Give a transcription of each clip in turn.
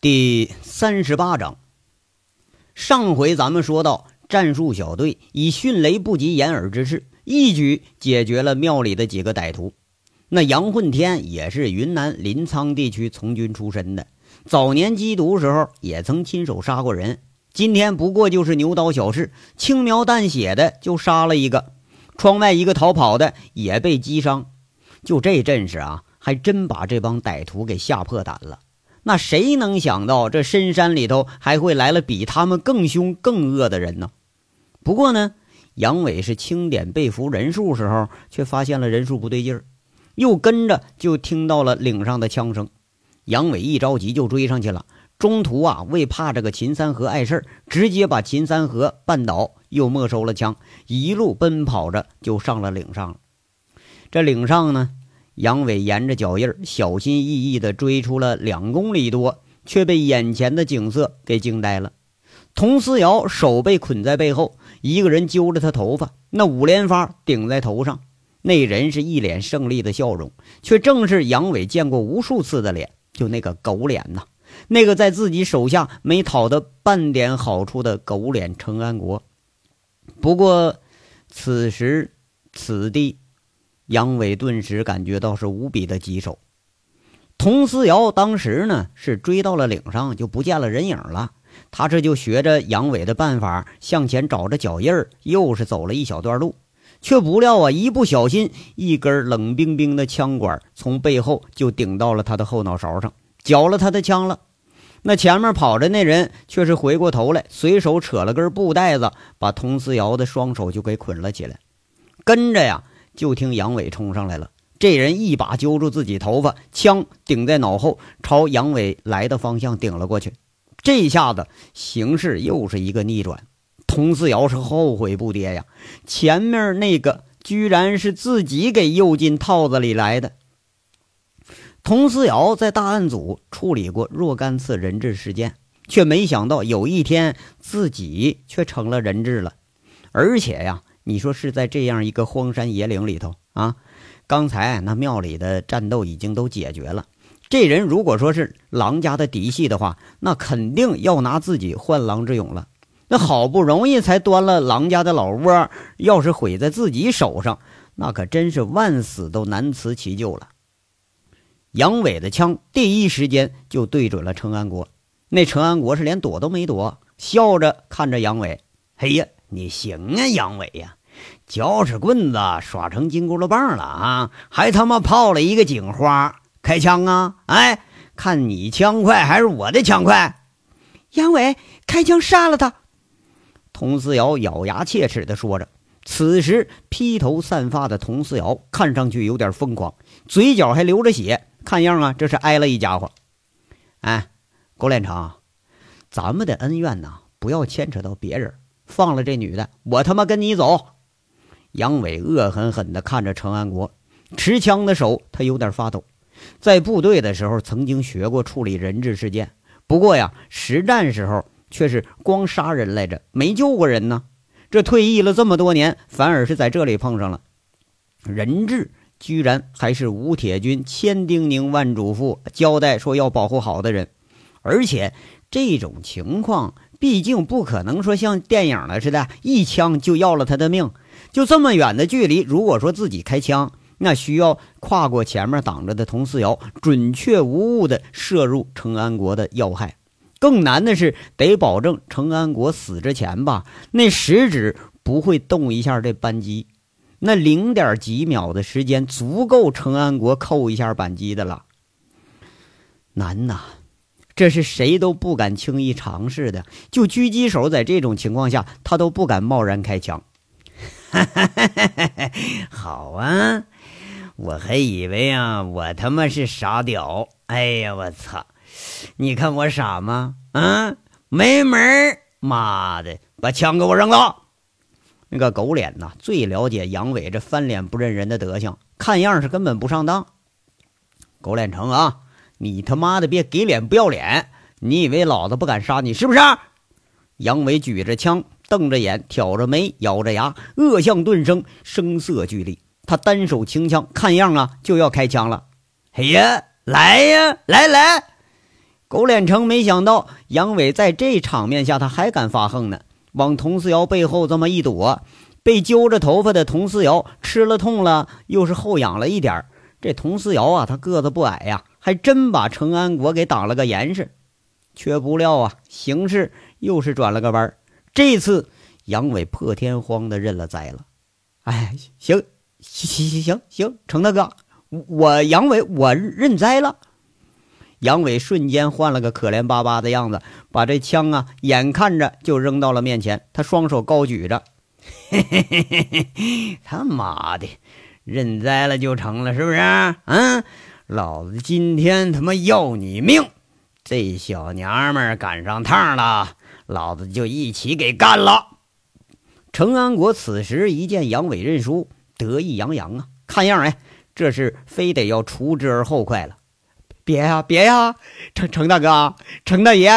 第三十八章，上回咱们说到，战术小队以迅雷不及掩耳之势，一举解决了庙里的几个歹徒。那杨混天也是云南临沧地区从军出身的，早年缉毒时候也曾亲手杀过人。今天不过就是牛刀小试，轻描淡写的就杀了一个。窗外一个逃跑的也被击伤，就这阵势啊，还真把这帮歹徒给吓破胆了。那谁能想到，这深山里头还会来了比他们更凶更恶的人呢？不过呢，杨伟是清点被俘人数时候，却发现了人数不对劲儿，又跟着就听到了岭上的枪声。杨伟一着急就追上去了，中途啊，为怕这个秦三河碍事儿，直接把秦三河绊倒，又没收了枪，一路奔跑着就上了岭上了。这岭上呢？杨伟沿着脚印小心翼翼地追出了两公里多，却被眼前的景色给惊呆了。佟思瑶手被捆在背后，一个人揪着他头发，那五连发顶在头上。那人是一脸胜利的笑容，却正是杨伟见过无数次的脸，就那个狗脸呐，那个在自己手下没讨得半点好处的狗脸程安国。不过，此时此地。杨伟顿时感觉到是无比的棘手。佟思瑶当时呢是追到了岭上，就不见了人影了。他这就学着杨伟的办法向前找着脚印儿，又是走了一小段路，却不料啊，一不小心，一根冷冰冰的枪管从背后就顶到了他的后脑勺上，缴了他的枪了。那前面跑着那人却是回过头来，随手扯了根布袋子，把佟思瑶的双手就给捆了起来，跟着呀。就听杨伟冲上来了，这人一把揪住自己头发，枪顶在脑后，朝杨伟来的方向顶了过去。这下子形势又是一个逆转，佟思瑶是后悔不迭呀！前面那个居然是自己给诱进套子里来的。佟思瑶在大案组处理过若干次人质事件，却没想到有一天自己却成了人质了，而且呀。你说是在这样一个荒山野岭里头啊？刚才那庙里的战斗已经都解决了。这人如果说是狼家的嫡系的话，那肯定要拿自己换狼之勇了。那好不容易才端了狼家的老窝，要是毁在自己手上，那可真是万死都难辞其咎了。杨伟的枪第一时间就对准了程安国，那程安国是连躲都没躲，笑着看着杨伟：“嘿呀，你行啊，杨伟呀！”脚趾棍子耍成金箍棒了啊！还他妈泡了一个警花，开枪啊！哎，看你枪快还是我的枪快？杨伟开枪杀了他。佟思瑶咬牙切齿地说着。此时披头散发的佟思瑶看上去有点疯狂，嘴角还流着血，看样啊，这是挨了一家伙。哎，狗脸成，咱们的恩怨呐，不要牵扯到别人，放了这女的，我他妈跟你走。杨伟恶狠狠地看着程安国，持枪的手他有点发抖。在部队的时候曾经学过处理人质事件，不过呀，实战时候却是光杀人来着，没救过人呢。这退役了这么多年，反而是在这里碰上了人质，居然还是吴铁军千叮咛万嘱咐交代说要保护好的人，而且这种情况毕竟不可能说像电影了似的，一枪就要了他的命。就这么远的距离，如果说自己开枪，那需要跨过前面挡着的佟思瑶，准确无误地射入程安国的要害。更难的是，得保证程安国死之前吧，那食指不会动一下这扳机。那零点几秒的时间，足够程安国扣一下扳机的了。难呐，这是谁都不敢轻易尝试的。就狙击手在这种情况下，他都不敢贸然开枪。哈哈哈哈哈！好啊，我还以为啊，我他妈是傻屌。哎呀，我操！你看我傻吗？啊，没门儿！妈的，把枪给我扔了！那个狗脸呐，最了解杨伟这翻脸不认人的德行，看样是根本不上当。狗脸成啊，你他妈的别给脸不要脸！你以为老子不敢杀你是不是？杨伟举着枪。瞪着眼，挑着眉，咬着牙，恶相顿生，声色俱厉。他单手轻枪，看样啊就要开枪了。嘿呀，来呀，来来！狗脸成没想到杨伟在这场面下他还敢发横呢，往佟思瑶背后这么一躲，被揪着头发的佟思瑶吃了痛了，又是后仰了一点这佟思瑶啊，他个子不矮呀，还真把程安国给挡了个严实。却不料啊，形势又是转了个弯儿这次杨伟破天荒的认了栽了。哎，行行行行行，程大哥，我杨伟我认栽了。杨伟瞬间换了个可怜巴巴的样子，把这枪啊，眼看着就扔到了面前。他双手高举着，嘿嘿嘿嘿嘿，他妈的，认栽了就成了，是不是？嗯，老子今天他妈要你命！这小娘们赶上趟了，老子就一起给干了。程安国此时一见杨伟认输，得意洋洋啊，看样哎，这是非得要除之而后快了。别呀，别呀，程程大哥，程大爷，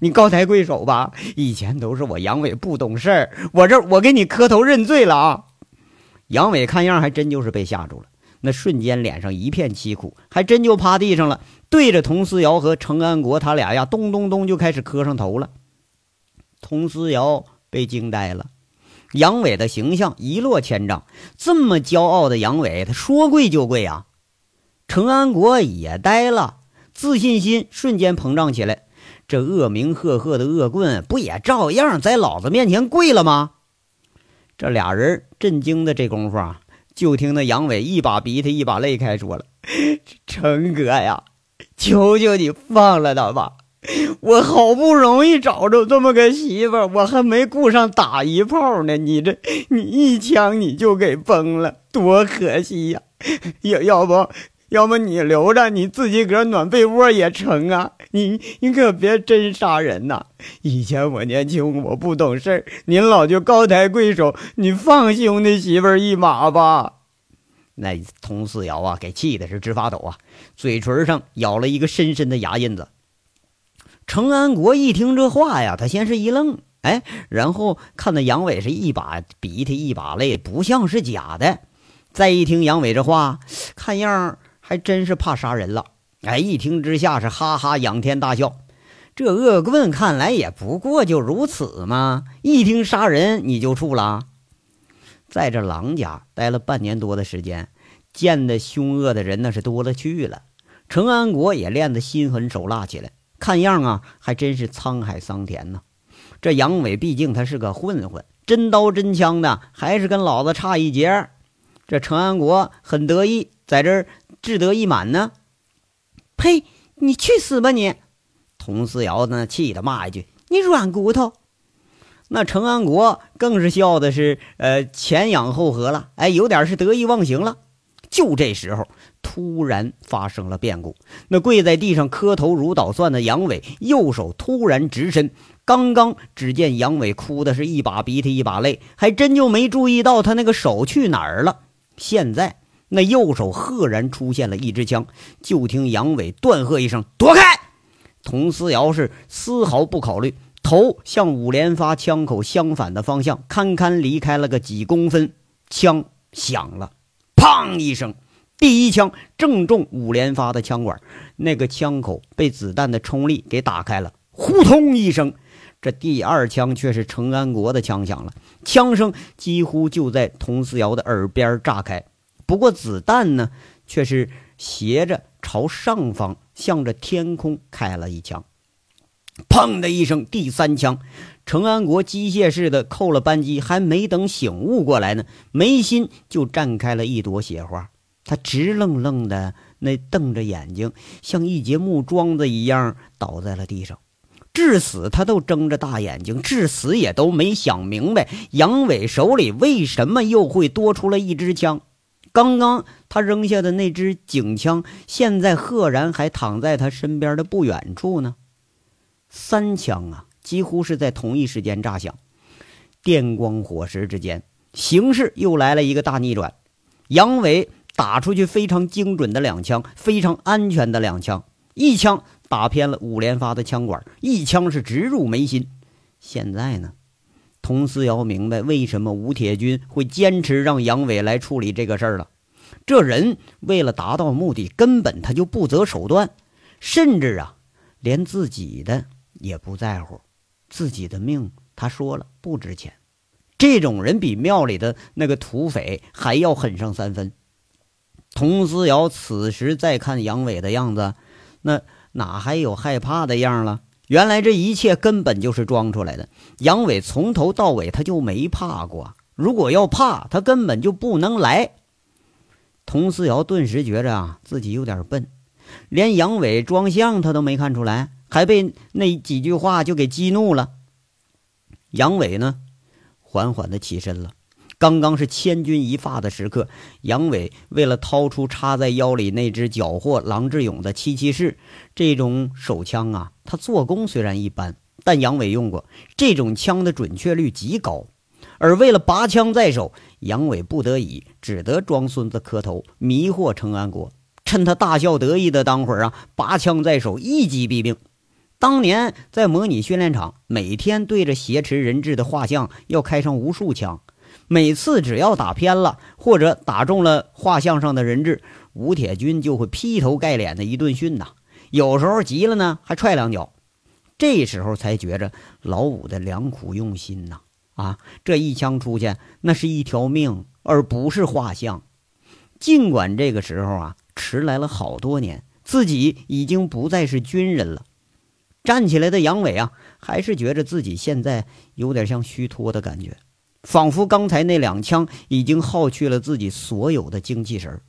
你高抬贵手吧。以前都是我杨伟不懂事儿，我这我给你磕头认罪了啊。杨伟看样还真就是被吓住了，那瞬间脸上一片凄苦，还真就趴地上了，对着佟思瑶和程安国他俩呀，咚咚咚就开始磕上头了。佟思瑶被惊呆了，杨伟的形象一落千丈，这么骄傲的杨伟，他说跪就跪啊。程安国也呆了。自信心瞬间膨胀起来，这恶名赫赫的恶棍不也照样在老子面前跪了吗？这俩人震惊的这功夫啊，就听那杨伟一把鼻涕一把泪开说了：“ 程哥呀，求求你放了他吧！我好不容易找着这么个媳妇，我还没顾上打一炮呢，你这你一枪你就给崩了，多可惜呀！要要不……”要不你留着，你自己个暖被窝也成啊！你你可别真杀人呐！以前我年轻，我不懂事您老就高抬贵手，你放兄弟媳妇一马吧。那佟四瑶啊，给气的是直发抖啊，嘴唇上咬了一个深深的牙印子。程安国一听这话呀，他先是一愣，哎，然后看到杨伟是一把鼻涕一把泪，不像是假的。再一听杨伟这话，看样。还真是怕杀人了，哎！一听之下是哈哈仰天大笑。这恶棍看来也不过就如此嘛！一听杀人你就怵了。在这狼家待了半年多的时间，见的凶恶的人那是多了去了。程安国也练得心狠手辣起来，看样啊，还真是沧海桑田呢。这杨伟毕竟他是个混混，真刀真枪的，还是跟老子差一截。这程安国很得意，在这儿。志得意满呢？呸！你去死吧你！佟思瑶呢，气得骂一句：“你软骨头！”那程安国更是笑的是，呃，前仰后合了，哎，有点是得意忘形了。就这时候，突然发生了变故。那跪在地上磕头如捣蒜的杨伟，右手突然直伸，刚刚只见杨伟哭的是一把鼻涕一把泪，还真就没注意到他那个手去哪儿了。现在。那右手赫然出现了一支枪，就听杨伟断喝一声：“躲开！”佟思瑶是丝毫不考虑，头向五连发枪口相反的方向堪堪离开了个几公分，枪响了，砰一声，第一枪正中五连发的枪管，那个枪口被子弹的冲力给打开了，呼通一声，这第二枪却是程安国的枪响了，枪声几乎就在佟思瑶的耳边炸开。不过子弹呢，却是斜着朝上方，向着天空开了一枪。砰的一声，第三枪，程安国机械似的扣了扳机，还没等醒悟过来呢，眉心就绽开了一朵血花。他直愣愣的那瞪着眼睛，像一截木桩子一样倒在了地上。至死他都睁着大眼睛，至死也都没想明白，杨伟手里为什么又会多出了一支枪。刚刚他扔下的那支警枪，现在赫然还躺在他身边的不远处呢。三枪啊，几乎是在同一时间炸响，电光火石之间，形势又来了一个大逆转。杨伟打出去非常精准的两枪，非常安全的两枪，一枪打偏了五连发的枪管，一枪是直入眉心。现在呢？佟思瑶明白为什么吴铁军会坚持让杨伟来处理这个事儿了。这人为了达到目的，根本他就不择手段，甚至啊，连自己的也不在乎，自己的命他说了不值钱。这种人比庙里的那个土匪还要狠上三分。佟思瑶此时再看杨伟的样子，那哪还有害怕的样了？原来这一切根本就是装出来的。杨伟从头到尾他就没怕过，如果要怕，他根本就不能来。佟思瑶顿时觉着啊，自己有点笨，连杨伟装相他都没看出来，还被那几句话就给激怒了。杨伟呢，缓缓的起身了。刚刚是千钧一发的时刻，杨伟为了掏出插在腰里那只缴获郎志勇的七七式这种手枪啊，他做工虽然一般，但杨伟用过这种枪的准确率极高。而为了拔枪在手，杨伟不得已只得装孙子磕头，迷惑程安国，趁他大笑得意的当会儿啊，拔枪在手，一击毙命。当年在模拟训练场，每天对着挟持人质的画像要开上无数枪。每次只要打偏了，或者打中了画像上的人质，吴铁军就会劈头盖脸的一顿训呐。有时候急了呢，还踹两脚。这时候才觉着老五的良苦用心呐！啊，这一枪出去，那是一条命，而不是画像。尽管这个时候啊，迟来了好多年，自己已经不再是军人了。站起来的杨伟啊，还是觉着自己现在有点像虚脱的感觉。仿佛刚才那两枪已经耗去了自己所有的精气神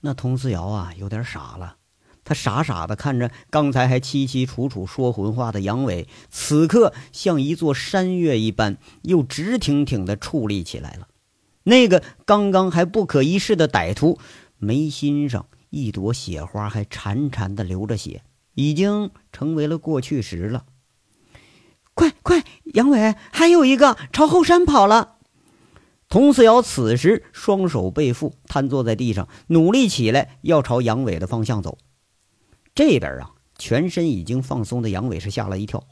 那佟思瑶啊，有点傻了。他傻傻的看着刚才还凄凄楚楚说浑话的杨伟，此刻像一座山岳一般，又直挺挺的矗立起来了。那个刚刚还不可一世的歹徒，眉心上一朵血花还潺潺的流着血，已经成为了过去时了。快快，杨伟，还有一个朝后山跑了。佟四瑶此时双手背负，瘫坐在地上，努力起来要朝杨伟的方向走。这边啊，全身已经放松的杨伟是吓了一跳。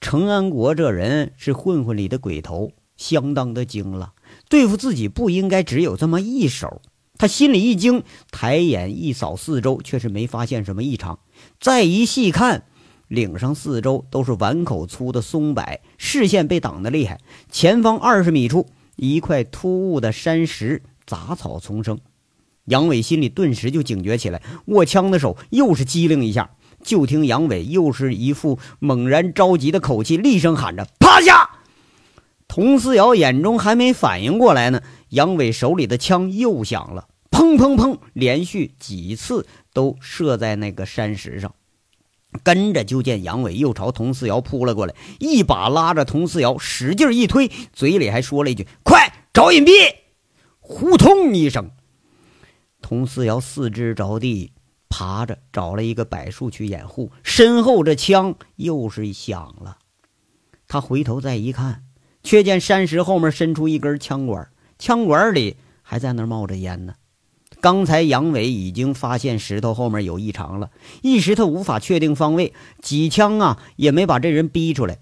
程安国这人是混混里的鬼头，相当的精了，对付自己不应该只有这么一手。他心里一惊，抬眼一扫四周，却是没发现什么异常。再一细看。岭上四周都是碗口粗的松柏，视线被挡得厉害。前方二十米处，一块突兀的山石，杂草丛生。杨伟心里顿时就警觉起来，握枪的手又是机灵一下。就听杨伟又是一副猛然着急的口气，厉声喊着：“趴下！”佟思瑶眼中还没反应过来呢，杨伟手里的枪又响了，砰砰砰，连续几次都射在那个山石上。跟着就见杨伟又朝佟四瑶扑了过来，一把拉着佟四瑶，使劲一推，嘴里还说了一句：“快找隐蔽！”呼通一声，佟思瑶四肢着地，爬着找了一个柏树去掩护，身后这枪又是响了。他回头再一看，却见山石后面伸出一根枪管，枪管里还在那冒着烟呢。刚才杨伟已经发现石头后面有异常了，一时他无法确定方位，几枪啊也没把这人逼出来。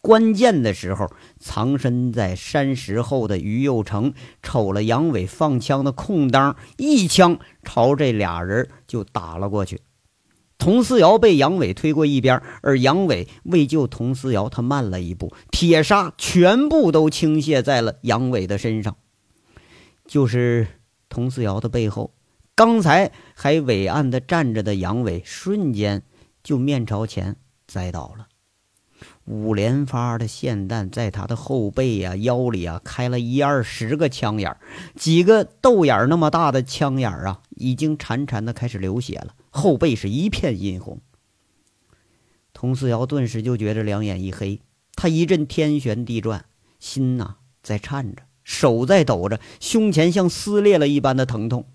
关键的时候，藏身在山石后的于右成瞅了杨伟放枪的空当，一枪朝这俩人就打了过去。佟思瑶被杨伟推过一边，而杨伟为救佟思瑶，他慢了一步，铁砂全部都倾泻在了杨伟的身上，就是。佟思瑶的背后，刚才还伟岸的站着的杨伟，瞬间就面朝前栽倒了。五连发的霰弹在他的后背呀、腰里啊开了一二十个枪眼几个豆眼那么大的枪眼啊，已经潺潺的开始流血了，后背是一片殷红。佟思瑶顿时就觉着两眼一黑，他一阵天旋地转，心呐在颤着。手在抖着，胸前像撕裂了一般的疼痛，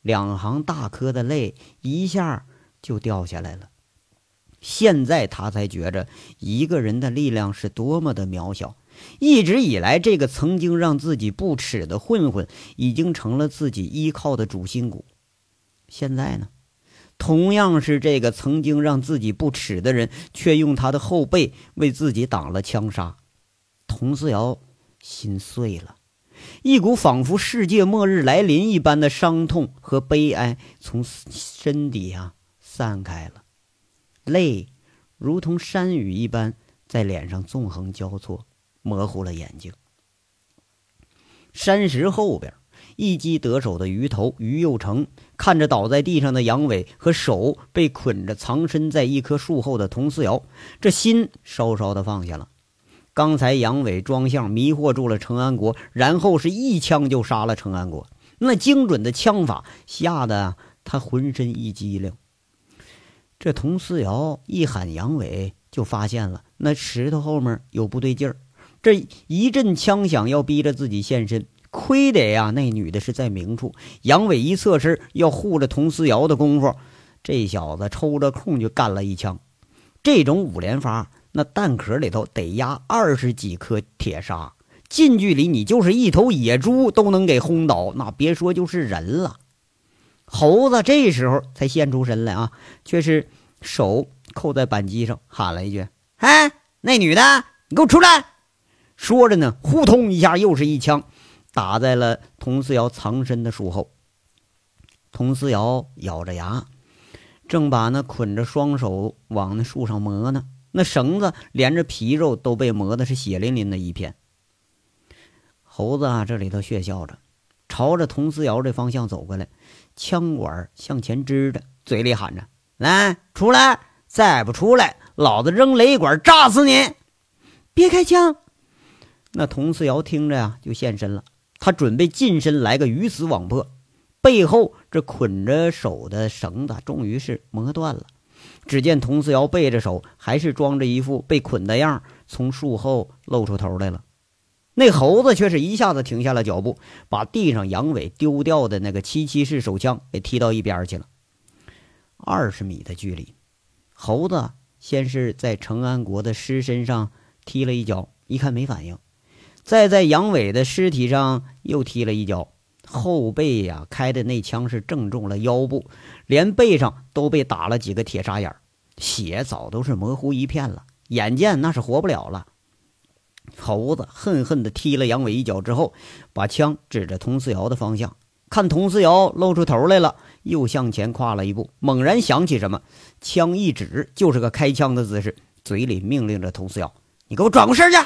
两行大颗的泪一下就掉下来了。现在他才觉着一个人的力量是多么的渺小。一直以来，这个曾经让自己不耻的混混，已经成了自己依靠的主心骨。现在呢，同样是这个曾经让自己不耻的人，却用他的后背为自己挡了枪杀。佟思瑶心碎了。一股仿佛世界末日来临一般的伤痛和悲哀从身底下散开了。泪如同山雨一般在脸上纵横交错，模糊了眼睛。山石后边，一击得手的鱼头于右成看着倒在地上的杨伟和手被捆着藏身在一棵树后的佟思瑶，这心稍稍的放下了。刚才杨伟装相迷惑住了程安国，然后是一枪就杀了程安国。那精准的枪法吓得他浑身一激灵。这佟思瑶一喊杨伟，就发现了那石头后面有不对劲儿。这一阵枪响，要逼着自己现身。亏得呀，那女的是在明处。杨伟一侧身要护着佟思瑶的功夫，这小子抽着空就干了一枪。这种五连发。那弹壳里头得压二十几颗铁砂，近距离你就是一头野猪都能给轰倒，那别说就是人了。猴子这时候才现出身来啊，却是手扣在扳机上，喊了一句：“哎，那女的，你给我出来！”说着呢，呼通一下又是一枪，打在了佟思瑶藏身的树后。佟思瑶咬着牙，正把那捆着双手往那树上磨呢。那绳子连着皮肉都被磨的是血淋淋的一片。猴子啊，这里头血笑着，朝着佟思瑶这方向走过来，枪管向前支着，嘴里喊着：“来，出来！再不出来，老子扔雷管炸死你！别开枪！”那佟思瑶听着呀，就现身了。他准备近身来个鱼死网破，背后这捆着手的绳子终于是磨断了。只见佟思瑶背着手，还是装着一副被捆的样从树后露出头来了。那猴子却是一下子停下了脚步，把地上杨伟丢掉的那个七七式手枪给踢到一边去了。二十米的距离，猴子先是在程安国的尸身上踢了一脚，一看没反应，再在杨伟的尸体上又踢了一脚。后背呀，开的那枪是正中了腰部，连背上都被打了几个铁砂眼血早都是模糊一片了，眼见那是活不了了。猴子恨恨地踢了杨伟一脚之后，把枪指着佟思瑶的方向，看佟思瑶露出头来了，又向前跨了一步，猛然想起什么，枪一指，就是个开枪的姿势，嘴里命令着佟思瑶：“你给我转过身去。”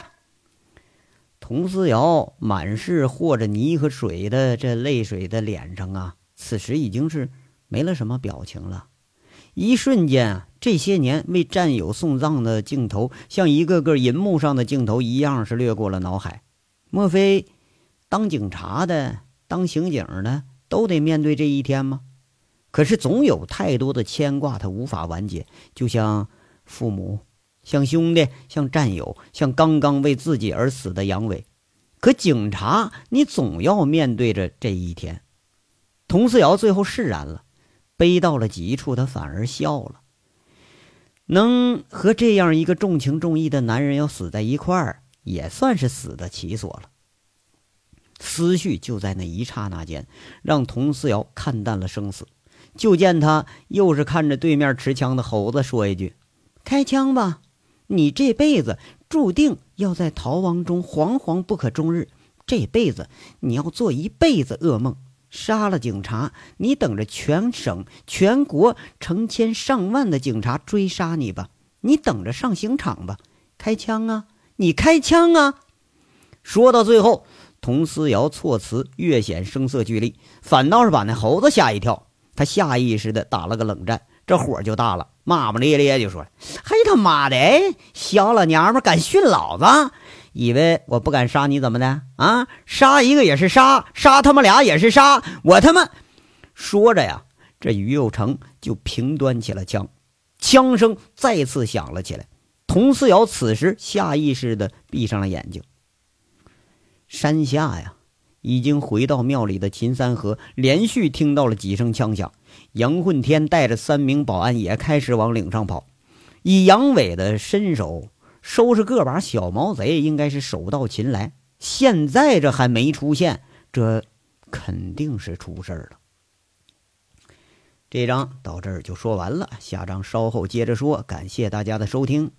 佟思瑶满是和着泥和水的这泪水的脸上啊，此时已经是没了什么表情了。一瞬间啊，这些年为战友送葬的镜头，像一个个银幕上的镜头一样，是掠过了脑海。莫非当警察的、当刑警的都得面对这一天吗？可是总有太多的牵挂，他无法完结，就像父母。像兄弟，像战友，像刚刚为自己而死的杨伟，可警察，你总要面对着这一天。佟思瑶最后释然了，悲到了极处，他反而笑了。能和这样一个重情重义的男人要死在一块儿，也算是死得其所了。思绪就在那一刹那间，让佟思瑶看淡了生死。就见他又是看着对面持枪的猴子说一句：“开枪吧。”你这辈子注定要在逃亡中惶惶不可终日，这辈子你要做一辈子噩梦。杀了警察，你等着全省、全国成千上万的警察追杀你吧，你等着上刑场吧。开枪啊！你开枪啊！说到最后，佟思瑶措辞越显声色俱厉，反倒是把那猴子吓一跳，他下意识的打了个冷战。这火就大了，骂骂咧咧就说：“嘿他妈的，小老娘们敢训老子，以为我不敢杀你怎么的啊？杀一个也是杀，杀他妈俩也是杀，我他妈……”说着呀，这于有成就平端起了枪，枪声再次响了起来。佟思瑶此时下意识的闭上了眼睛。山下呀，已经回到庙里的秦三河连续听到了几声枪响。杨混天带着三名保安也开始往岭上跑。以杨伟的身手，收拾个把小毛贼应该是手到擒来。现在这还没出现，这肯定是出事了。这章到这儿就说完了，下章稍后接着说。感谢大家的收听。